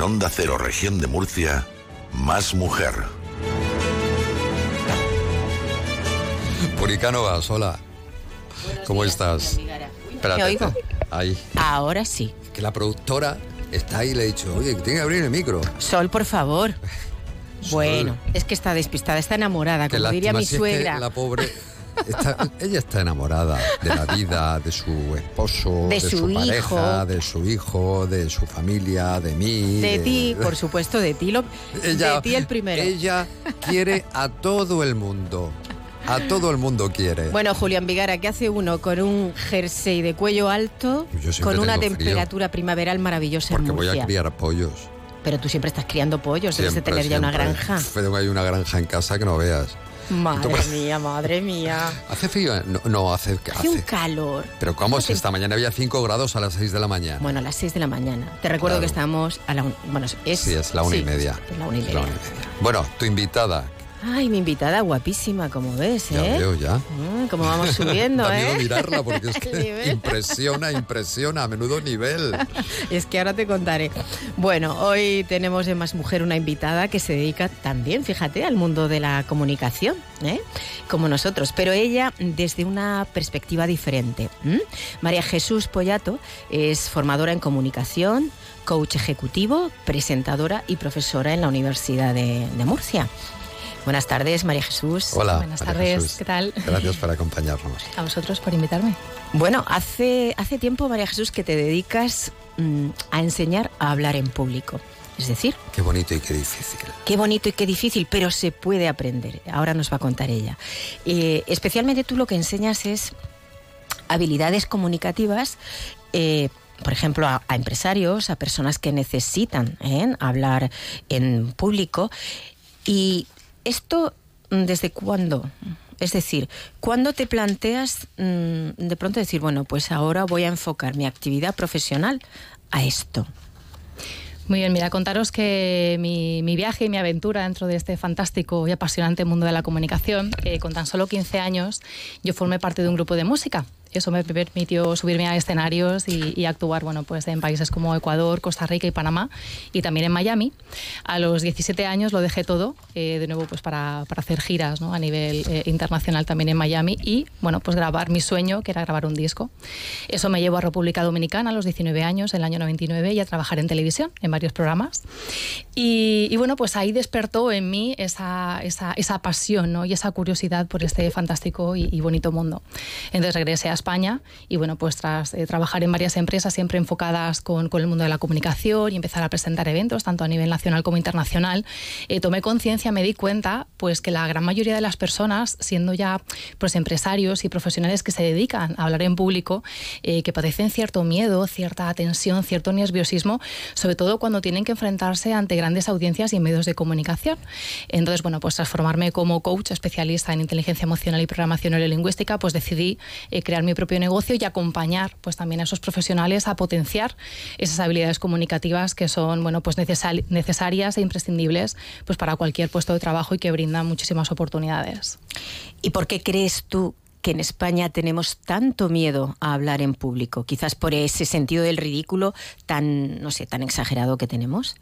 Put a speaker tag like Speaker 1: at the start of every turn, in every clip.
Speaker 1: En Onda Cero, región de Murcia, más mujer.
Speaker 2: Puricano hola. ¿Cómo estás?
Speaker 3: ¿Me oigo?
Speaker 2: Ahí.
Speaker 3: Ahora sí.
Speaker 2: Que la productora está ahí y le he dicho, oye, que tiene que abrir el micro.
Speaker 3: Sol, por favor. Bueno, es que está despistada, está enamorada, como diría mi suegra.
Speaker 2: la pobre ella está enamorada de la vida, de su esposo,
Speaker 3: de, su,
Speaker 2: pareja, de su hijo, de su familia, de mí.
Speaker 3: De, ti, por supuesto, de ti, lo, de ti el primero.
Speaker 2: Ella quiere a todo el mundo. A todo el mundo quiere.
Speaker 3: Bueno, Julián Vigara, ¿qué hace uno con un jersey de cuello alto, con una temperatura primaveral maravillosa
Speaker 2: Porque
Speaker 3: en
Speaker 2: voy a criar pollos.
Speaker 3: Pero tú siempre estás criando pollos, debes de tener ya una granja.
Speaker 2: Tengo hay una granja en casa que no veas.
Speaker 3: Madre mía, madre mía.
Speaker 2: ¿Hace frío? No, hace,
Speaker 3: hace... un calor.
Speaker 2: Pero ¿cómo es esta mañana? Había 5 grados a las 6 de la mañana.
Speaker 3: Bueno, a las 6 de la mañana. Te recuerdo que estamos a la... Bueno, es...
Speaker 2: Sí, es la una y media.
Speaker 3: la una y media.
Speaker 2: Bueno, tu invitada,
Speaker 3: Ay, mi invitada guapísima, como ves, ¿eh?
Speaker 2: Ya veo, ya.
Speaker 3: Mm, como vamos subiendo,
Speaker 2: da
Speaker 3: ¿eh?
Speaker 2: mirarla porque es que impresiona, impresiona, a menudo nivel.
Speaker 3: es que ahora te contaré. Bueno, hoy tenemos en Más Mujer una invitada que se dedica también, fíjate, al mundo de la comunicación, ¿eh? Como nosotros, pero ella desde una perspectiva diferente. María Jesús Pollato es formadora en comunicación, coach ejecutivo, presentadora y profesora en la Universidad de Murcia. Buenas tardes, María Jesús.
Speaker 2: Hola.
Speaker 4: Buenas tardes, ¿qué tal?
Speaker 2: Gracias por acompañarnos.
Speaker 4: A vosotros por invitarme.
Speaker 3: Bueno, hace, hace tiempo, María Jesús, que te dedicas mm, a enseñar a hablar en público. Es decir...
Speaker 2: Qué bonito y qué difícil.
Speaker 3: Qué bonito y qué difícil, pero se puede aprender. Ahora nos va a contar ella. Eh, especialmente tú lo que enseñas es habilidades comunicativas eh, por ejemplo, a, empresarios, a personas que necesitan ¿eh? hablar en público. Y ¿Esto mm, desde cuándo? Es decir, ¿cuándo te planteas mm, de pronto decir, bueno, pues ahora voy a enfocar mi actividad profesional a esto?
Speaker 4: Muy bien, mira, contaros que mi, viaje y mi aventura dentro de este fantástico y apasionante mundo de la comunicación, eh, con tan solo 15 años, yo formé parte de un grupo de música eso me permitió subirme a escenarios y, actuar bueno, pues en países como Ecuador, Costa Rica y Panamá y también en Miami. A los 17 años lo dejé todo, eh, de nuevo pues para, para hacer giras ¿no? a nivel eh, internacional también en Miami y bueno, pues grabar mi sueño, que era grabar un disco. Eso me llevó a República Dominicana a los 19 años, en el año 99, y a trabajar en televisión, en varios programas. Y, bueno, pues ahí despertó en mí esa, esa, esa pasión ¿no? y esa curiosidad por este fantástico y, y bonito mundo. Entonces regresé a España y bueno, pues tras eh, trabajar en varias empresas siempre enfocadas con, con, el mundo de la comunicación y empezar a presentar eventos tanto a nivel nacional como internacional, eh, tomé conciencia, me di cuenta pues que la gran mayoría de las personas, siendo ya pues empresarios y profesionales que se dedican a hablar en público, eh, que padecen cierto miedo, cierta tensión, cierto nerviosismo, sobre todo cuando tienen que enfrentarse ante grandes audiencias y medios de comunicación. Entonces, bueno, pues transformarme como coach especialista en inteligencia emocional y programación neurolingüística, pues decidí crear mi mi propio negocio y acompañar pues también a esos profesionales a potenciar esas habilidades comunicativas que son bueno pues necesarias e imprescindibles pues para cualquier puesto de trabajo y que brindan muchísimas oportunidades.
Speaker 3: ¿Y por qué crees tú que en España tenemos tanto miedo a hablar en público, quizás por ese sentido del ridículo tan, no sé, tan exagerado que tenemos?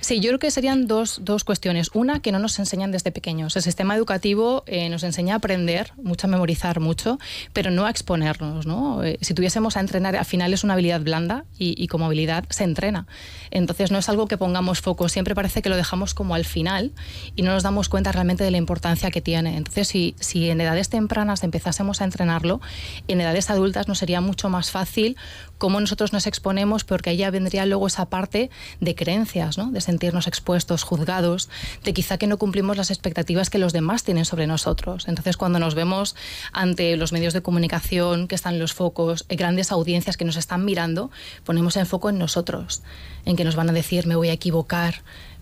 Speaker 4: Sí, yo creo que serían dos, dos cuestiones. Una, que no nos enseñan desde pequeños. El sistema educativo eh, nos enseña a aprender, mucho a memorizar mucho, pero no a exponernos. ¿no? Eh, si tuviésemos a entrenar, al final es una habilidad blanda y, y, como habilidad se entrena. Entonces no es algo que pongamos foco, siempre parece que lo dejamos como al final y no nos damos cuenta realmente de la importancia que tiene. Entonces, si, si en edades tempranas empezamos a entrenarlo, en edades adultas nos sería mucho más fácil cómo nosotros nos exponemos, porque ahí ya vendría luego esa parte de creencias, ¿no? de sentirnos expuestos, juzgados, de quizá que no cumplimos las expectativas que los demás tienen sobre nosotros. Entonces, cuando nos vemos ante los medios de comunicación, que están los focos, eh, grandes audiencias que nos están mirando, ponemos el foco en nosotros, en que nos van a decir, me voy a equivocar,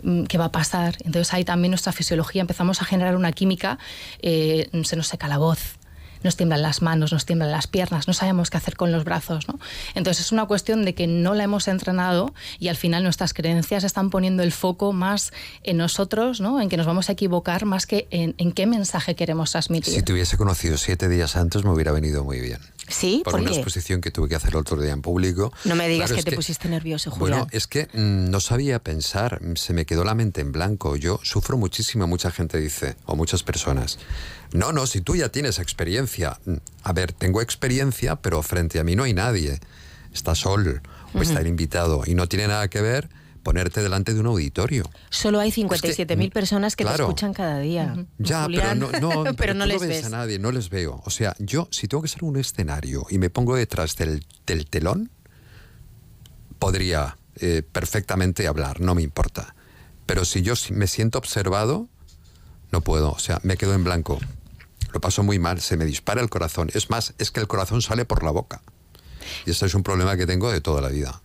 Speaker 4: mm, qué va a pasar. Entonces ahí también nuestra fisiología empezamos a generar una química, eh, se nos seca la voz, nos tiemblan las manos, nos tiemblan las piernas, no sabemos qué hacer con los brazos. ¿no? Entonces es una cuestión de que no la hemos entrenado y al final nuestras creencias están poniendo el foco más en nosotros, ¿no? en que nos vamos a equivocar más que en, qué mensaje queremos transmitir.
Speaker 2: Si te hubiese conocido siete días antes me hubiera venido muy bien.
Speaker 3: Sí,
Speaker 2: por
Speaker 3: ¿por
Speaker 2: una
Speaker 3: qué?
Speaker 2: exposición que tuve que hacer el otro día en público.
Speaker 3: No me digas
Speaker 2: Claro,
Speaker 3: que te pusiste nervioso, Julián.
Speaker 2: Bueno, es que mm, no sabía pensar, se me quedó la mente en blanco. Yo sufro muchísimo, mucha gente dice, o muchas personas. No, no, si tú ya tienes experiencia. Mm, A ver, tengo experiencia, pero frente a mí no hay nadie. Está Sol o está el invitado y no tiene nada que ver ponerte delante de un auditorio.
Speaker 3: Solo hay 57.000 personas que te
Speaker 2: claro.
Speaker 3: escuchan cada día.
Speaker 2: Ya,
Speaker 3: Julián.
Speaker 2: pero no, no,
Speaker 3: pero no les
Speaker 2: ves,
Speaker 3: ves.
Speaker 2: a nadie, no les veo. O sea, yo si tengo que ser un escenario y me pongo detrás del, del telón, podría eh, perfectamente hablar, no me importa. Pero si yo me siento observado, no puedo. O sea, me quedo en blanco. Lo paso muy mal, se me dispara el corazón. Es más, es que el corazón sale por la boca. Y esto es un problema que tengo de toda la vida.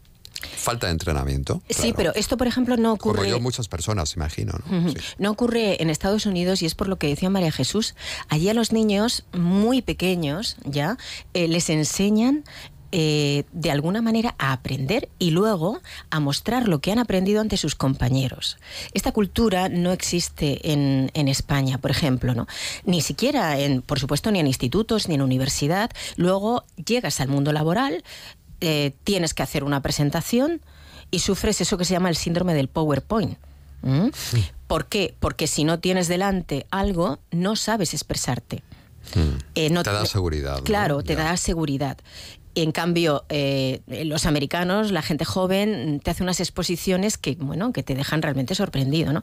Speaker 2: Falta de entrenamiento.
Speaker 3: Sí,
Speaker 2: claro.
Speaker 3: pero esto, por ejemplo, no
Speaker 2: Como
Speaker 3: ocurre.
Speaker 2: yo, muchas personas, imagino. ¿no? Sí.
Speaker 3: No ocurre en Estados Unidos y es por lo que decía María Jesús. Allí a los niños muy pequeños ya eh, les enseñan eh, de alguna manera a aprender y luego a mostrar lo que han aprendido ante sus compañeros. Esta cultura no existe en, en España, por ejemplo, ¿no? Ni siquiera, en, por supuesto, ni en institutos ni en universidad. Luego llegas al mundo laboral, eh, tienes que hacer una presentación y sufres eso que se llama el síndrome del PowerPoint. ¿Mm? ¿Por qué? Porque si no tienes delante algo, no sabes expresarte. Eh, no
Speaker 2: Te da seguridad, ¿no?
Speaker 3: Claro, te da seguridad. En cambio, eh, los americanos, la gente joven, te hace unas exposiciones que, bueno, que te dejan realmente sorprendido, ¿no?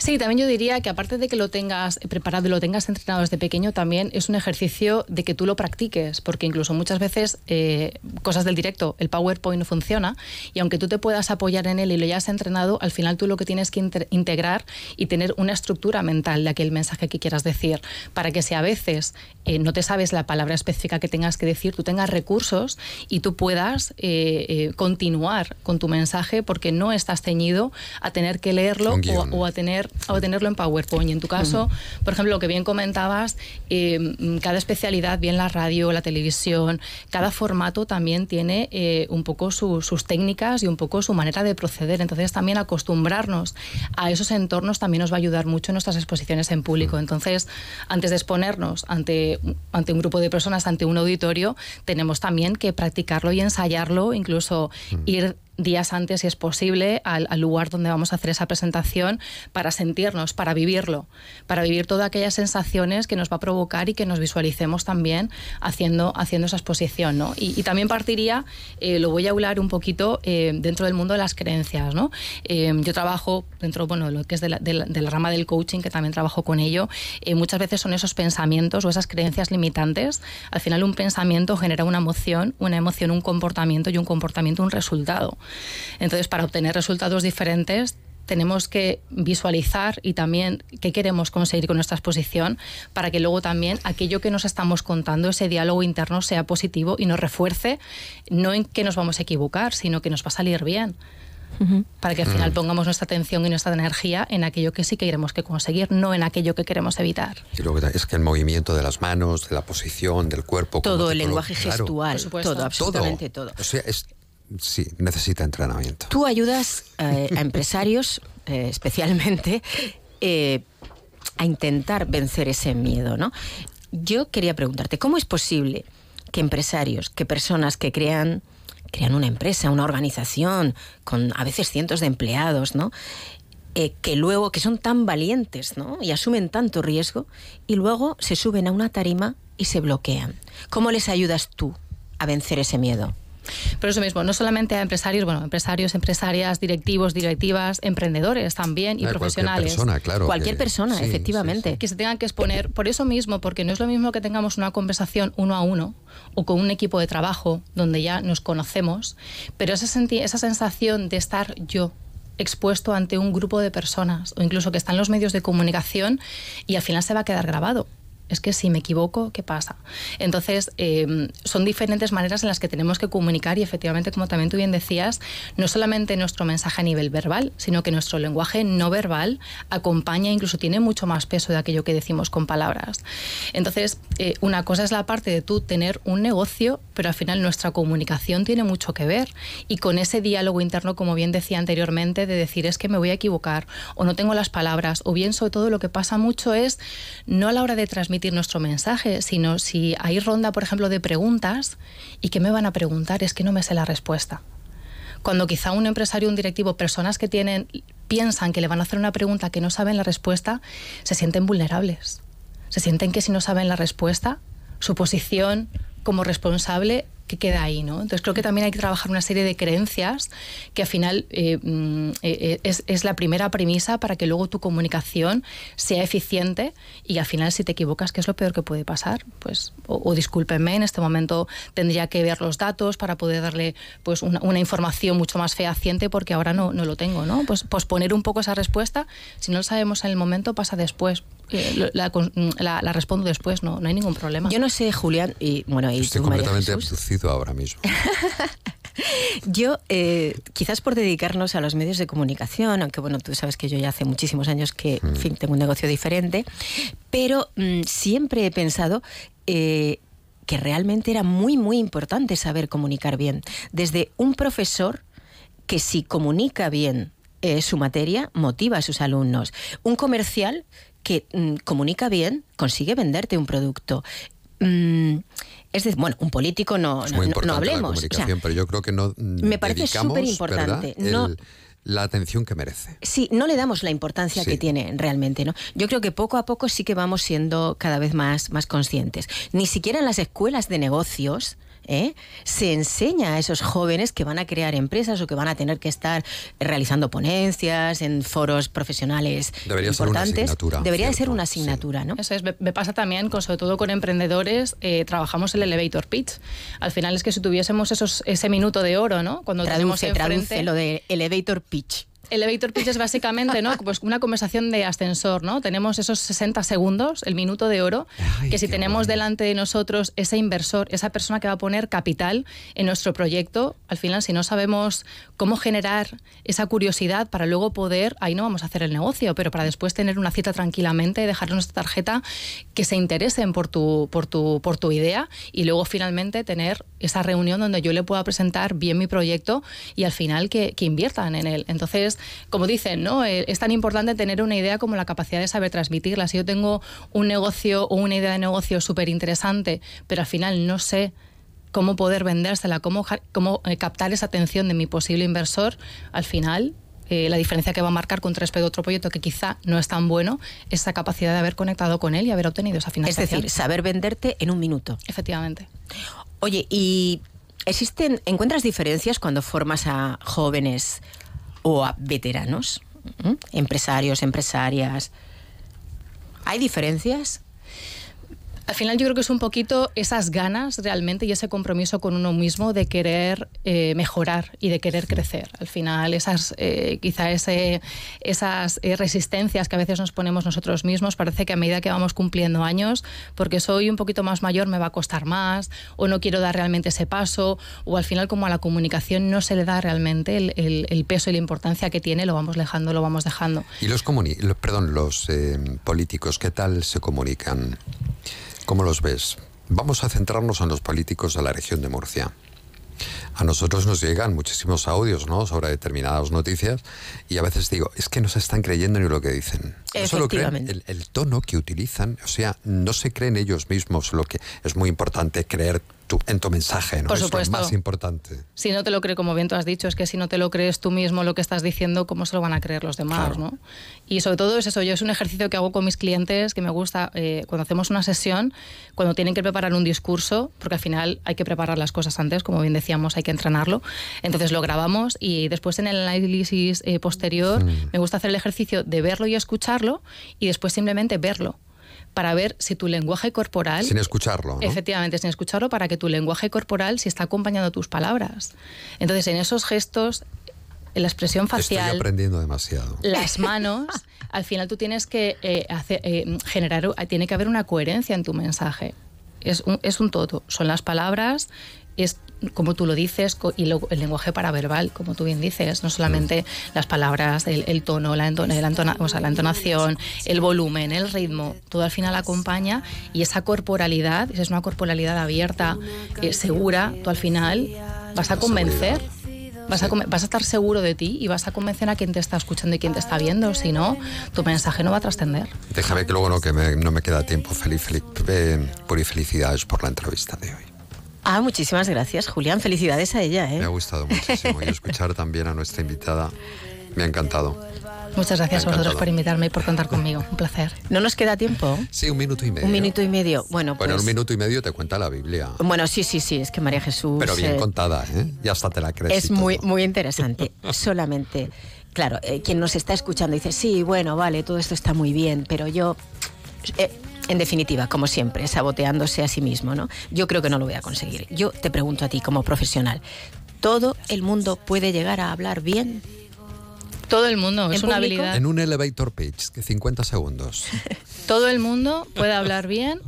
Speaker 4: Sí, también yo diría que aparte de que lo tengas preparado y lo tengas entrenado desde pequeño, también es un ejercicio de que tú lo practiques, porque incluso muchas veces eh, cosas del directo, el PowerPoint no funciona y aunque tú te puedas apoyar en él y lo hayas entrenado, al final tú lo que tienes que integrar y tener una estructura mental de aquel mensaje que quieras decir, para que si a veces eh, no te sabes la palabra específica que tengas que decir, tú tengas recursos y tú puedas eh, eh, continuar con tu mensaje porque no estás ceñido a tener que leerlo o, a tener o tenerlo en PowerPoint. Y en tu caso, por ejemplo, lo que bien comentabas, eh, mm, cada especialidad, bien la radio, la televisión, cada formato también tiene eh, un poco su- sus técnicas y un poco su manera de proceder. Entonces, también acostumbrarnos a esos entornos también nos va a ayudar mucho en nuestras exposiciones en público. Entonces, antes de exponernos ante, ante un grupo de personas, ante un auditorio, tenemos también que practicarlo y ensayarlo, incluso ir días antes, si es posible, al, al lugar donde vamos a hacer esa presentación para sentirnos, para vivirlo, para vivir todas aquellas sensaciones que nos va a provocar y que nos visualicemos también haciendo, haciendo esa exposición. ¿no? Y, y también partiría, eh, lo voy a hablar un poquito eh, dentro del mundo de las creencias. ¿no? Eh, yo trabajo dentro, bueno, de lo que es de la, de la- de la rama del coaching, que también trabajo con ello. eh, muchas veces son esos pensamientos o esas creencias limitantes. Al final un pensamiento genera una emoción, una emoción un comportamiento y un comportamiento un resultado. Entonces, para obtener resultados diferentes, tenemos que visualizar y también qué queremos conseguir con nuestra exposición para que luego también aquello que nos estamos contando, ese diálogo interno, sea positivo y nos refuerce, no en que nos vamos a equivocar, sino que nos va a salir bien. Para que al final pongamos nuestra atención y nuestra energía en aquello que sí que queremos que conseguir, no en aquello que queremos evitar.
Speaker 2: Y luego es que el movimiento de las manos, de la posición, del cuerpo.
Speaker 3: Todo el lenguaje
Speaker 2: claro,
Speaker 3: gestual, todo, absolutamente todo.
Speaker 2: O sea, es, sí, necesita entrenamiento.
Speaker 3: Tú ayudas eh, a empresarios, eh, especialmente, eh, a intentar vencer ese miedo, ¿no? Yo quería preguntarte, ¿cómo es posible que empresarios, que personas que crean, crean una empresa, una organización, con a veces cientos de empleados, ¿no? Que luego, que son tan valientes, ¿no? Y asumen tanto riesgo, y luego se suben a una tarima y se bloquean. ¿Cómo les ayudas tú a vencer ese miedo?
Speaker 4: Por eso mismo, no solamente a empresarios, bueno, empresarios, empresarias, directivos, directivas, emprendedores también y
Speaker 2: Ah,
Speaker 4: profesionales.
Speaker 2: Cualquier persona, claro.
Speaker 3: Cualquier
Speaker 2: que-
Speaker 3: persona,
Speaker 2: sí,
Speaker 3: efectivamente.
Speaker 2: sí, sí.
Speaker 4: que se tengan que exponer por eso mismo, porque no es lo mismo que tengamos una conversación uno a uno o con un equipo de trabajo donde ya nos conocemos, pero esa, senti- esa sensación de estar yo expuesto ante un grupo de personas o incluso que están los medios de comunicación y al final se va a quedar grabado. Es que si me equivoco, ¿qué pasa? Entonces, eh, son diferentes maneras en las que tenemos que comunicar y efectivamente, como también tú bien decías, no solamente nuestro mensaje a nivel verbal, sino que nuestro lenguaje no verbal acompaña, incluso tiene mucho más peso de aquello que decimos con palabras. Entonces, eh, una cosa es la parte de tú tener un negocio, pero al final nuestra comunicación tiene mucho que ver y con ese diálogo interno, como bien decía anteriormente, de decir es que me voy a equivocar o no tengo las palabras, o bien sobre todo lo que pasa mucho es no a la hora de transmitir nuestro mensaje, sino si hay ronda, por ejemplo, de preguntas y que me van a preguntar, es que no me sé la respuesta. Cuando quizá un empresario, un directivo, personas que tienen, piensan que le van a hacer una pregunta que no saben la respuesta, se sienten vulnerables. Se sienten que si no saben la respuesta, su posición como responsable que queda ahí, ¿no? Entonces creo que también hay que trabajar una serie de creencias que al final eh, mm, eh, eh, es, la primera premisa para que luego tu comunicación sea eficiente y al final si te equivocas, ¿qué es lo peor que puede pasar? Pues, o, discúlpenme, en este momento tendría que ver los datos para poder darle pues una, información mucho más fehaciente porque ahora no, no lo tengo, ¿no? Pues posponer un poco esa respuesta, si no lo sabemos en el momento, pasa después. La, la, respondo después, no, no hay ningún problema.
Speaker 3: Yo no sé, Julián, y bueno, y
Speaker 2: Estoy completamente abducido ahora mismo.
Speaker 3: yo, eh, quizás por dedicarnos a los medios de comunicación, aunque bueno, tú sabes que yo ya hace muchísimos años que, en mm. fin, tengo un negocio diferente, pero mm, siempre he pensado eh, que realmente era muy, muy importante saber comunicar bien. Desde un profesor que si comunica bien eh, su materia, motiva a sus alumnos. Un comercial que mm, comunica bien, consigue venderte un producto. Es decir, bueno, un político no, no, hablemos.
Speaker 2: La comunicación, pero yo creo que no.
Speaker 3: Me parece súper importante.
Speaker 2: La atención que merece.
Speaker 3: Sí, no le damos la importancia que tiene realmente, ¿no? Yo creo que poco a poco sí que vamos siendo cada vez más, más conscientes. Ni siquiera en las escuelas de negocios ¿eh? se enseña a esos jóvenes que van a crear empresas o que van a tener que estar realizando ponencias en foros profesionales
Speaker 2: Debería
Speaker 3: importantes.
Speaker 2: Ser una asignatura,
Speaker 3: Debería ser una asignatura, ¿no?
Speaker 4: Eso es, me pasa también, con, sobre todo con emprendedores, eh, trabajamos el elevator pitch. Al final es que si tuviésemos esos, ese minuto de oro, ¿no?
Speaker 3: Cuando traduce, traduce lo de elevator pitch beach.
Speaker 4: Elevator pitch es básicamente ¿no? pues una conversación de ascensor, ¿no? Tenemos esos 60 segundos, el minuto de oro, que si tenemos delante de nosotros ese inversor, esa persona que va a poner capital en nuestro proyecto, al final si no sabemos cómo generar esa curiosidad para luego poder, ahí no vamos a hacer el negocio, pero para después tener una cita tranquilamente, dejar nuestra tarjeta, que se interesen por tu, por tu, por tu idea y luego finalmente tener esa reunión donde yo le pueda presentar bien mi proyecto y al final que, que inviertan en él. Entonces, como dicen, ¿no? Eh, es tan importante tener una idea como la capacidad de saber transmitirla. Si yo tengo un negocio o una idea de negocio súper interesante, pero al final no sé cómo poder vendérsela, cómo, cómo eh, captar esa atención de mi posible inversor, al final eh, la diferencia que va a marcar con respecto a otro proyecto que quizá no es tan bueno, es esa capacidad de haber conectado con él y haber obtenido esa financiación.
Speaker 3: Es decir, saber venderte en un minuto.
Speaker 4: Efectivamente.
Speaker 3: Oye, ¿y existen, encuentras diferencias cuando formas a jóvenes o a veteranos, empresarios, empresarias. ¿Hay diferencias?
Speaker 4: Al final yo creo que es un poquito esas ganas realmente y ese compromiso con uno mismo de querer eh, mejorar y de querer crecer. Al final esas eh, quizá ese, esas eh, resistencias que a veces nos ponemos nosotros mismos parece que a medida que vamos cumpliendo años, porque soy un poquito más mayor me va a costar más o no quiero dar realmente ese paso o al final como a la comunicación no se le da realmente el, peso y la importancia que tiene, lo vamos dejando, lo vamos dejando.
Speaker 2: Y los, perdón, los políticos, ¿qué tal se comunican? ¿Cómo los ves? Vamos a centrarnos en los políticos de la región de Murcia. A nosotros nos llegan muchísimos audios ¿no? sobre determinadas noticias y a veces digo, es que no se están creyendo ni lo que dicen. No solo creen el, el, tono que utilizan, o sea, no se creen ellos mismos lo que es muy importante creer en tu mensaje, ¿no?
Speaker 4: Por supuesto.
Speaker 2: Es lo más importante.
Speaker 4: Si no te lo cree, como bien tú has dicho, es que si no te lo crees tú mismo lo que estás diciendo, ¿cómo se lo van a creer los demás, ¿no? Y sobre todo es eso, yo es un ejercicio que hago con mis clientes que me gusta eh, cuando hacemos una sesión, cuando tienen que preparar un discurso, porque al final hay que preparar las cosas antes, como bien decíamos, hay que entrenarlo. Entonces lo grabamos y después en el análisis eh, posterior mm. me gusta hacer el ejercicio de verlo y escucharlo y después simplemente verlo para ver si tu lenguaje corporal...
Speaker 2: Sin escucharlo.
Speaker 4: Efectivamente, sin escucharlo, para que tu lenguaje corporal si está acompañando tus palabras. Entonces, en esos gestos, en la expresión facial...
Speaker 2: Estoy aprendiendo demasiado.
Speaker 4: Las manos, al final tú tienes que eh, hacer, eh, generar... Tiene que haber una coherencia en tu mensaje. Es un, es un todo. Son las palabras, es como tú lo dices, y el lenguaje paraverbal, como tú bien dices, no solamente las palabras, el, tono, la, la entonación, el volumen, el ritmo, todo al final acompaña y esa corporalidad, si es una corporalidad abierta, eh, segura, tú al final vas a convencer Vas, a, vas a estar seguro de ti y vas a convencer a quien te está escuchando y quien te está viendo. Si no, tu mensaje no va a trascender.
Speaker 2: Déjame que luego no, que no me queda tiempo. Feliz, feliz, eh, y felicidades por la entrevista de hoy.
Speaker 3: Ah, muchísimas gracias, Julián. Felicidades a ella. ¿eh?
Speaker 2: Me ha gustado muchísimo. y escuchar también a nuestra invitada me ha encantado.
Speaker 4: Muchas gracias a vosotros por invitarme y por contar conmigo. Un placer.
Speaker 3: ¿No nos queda tiempo?
Speaker 2: Sí, un minuto y medio.
Speaker 3: Un minuto y medio. Bueno,
Speaker 2: Bueno,
Speaker 3: pues...
Speaker 2: un minuto y medio te cuenta la Biblia.
Speaker 3: Bueno, sí, sí, sí, es que María Jesús...
Speaker 2: Pero bien
Speaker 3: eh,
Speaker 2: contada, ¿eh? Ya hasta te la crees.
Speaker 3: Es
Speaker 2: y
Speaker 3: muy, muy interesante. Solamente, claro, eh, quien nos está escuchando dice, sí, bueno, vale, todo esto está muy bien, pero yo... eh, en definitiva, como siempre, saboteándose a sí mismo, ¿no? Yo creo que no lo voy a conseguir. Yo te pregunto a ti como profesional, ¿todo el mundo puede llegar a hablar bien?
Speaker 4: Todo el mundo, es
Speaker 3: ¿En
Speaker 4: una
Speaker 3: público?
Speaker 4: habilidad.
Speaker 2: En un elevator pitch, que 50 segundos.
Speaker 4: Todo el mundo puede hablar bien.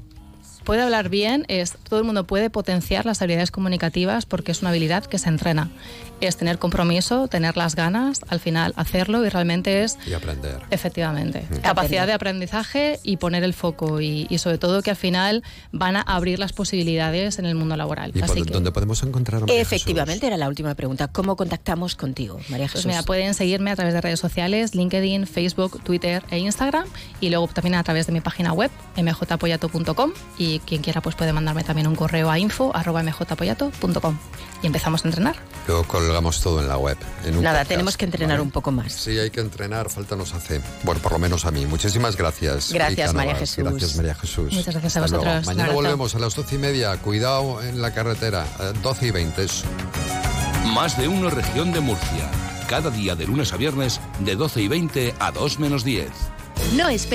Speaker 4: Puede hablar bien, es, todo el mundo puede potenciar las habilidades comunicativas porque es una habilidad que se entrena. Es tener compromiso, tener las ganas, al final hacerlo y realmente es
Speaker 2: Y aprender.
Speaker 4: Efectivamente. Capacidad de aprendizaje y poner el foco y, y sobre todo que al final van a abrir las posibilidades en el mundo laboral.
Speaker 2: ¿Y por
Speaker 4: Así que,
Speaker 2: dónde podemos encontrar a María
Speaker 3: Efectivamente, era la última pregunta. ¿Cómo contactamos contigo, María Jesús?
Speaker 4: pues mira, pueden seguirme a través de redes sociales, LinkedIn, Facebook, Twitter e Instagram y luego también a través de mi página web mjpoyato.com y quien quiera pues puede mandarme también un correo a info@mjpoyato.com y empezamos a entrenar.
Speaker 2: Luego colgamos todo en la web. en un
Speaker 3: Nada,
Speaker 2: podcast,
Speaker 3: tenemos que entrenar
Speaker 2: ¿vale?
Speaker 3: un poco más.
Speaker 2: Sí, hay que entrenar, falta nos hace. Bueno, por lo menos a mí. Muchísimas gracias.
Speaker 3: Gracias, María
Speaker 2: Navas.
Speaker 3: Jesús.
Speaker 2: Gracias, María Jesús.
Speaker 4: Muchas gracias a
Speaker 2: Hasta
Speaker 4: vosotros.
Speaker 2: Mañana volvemos a las doce y media. Cuidado en la carretera. eh, 12 y 20. eso.
Speaker 5: Más de uno región de Murcia. Cada día de lunes a viernes de 12 y 20 a 2 menos 10.
Speaker 6: No esperes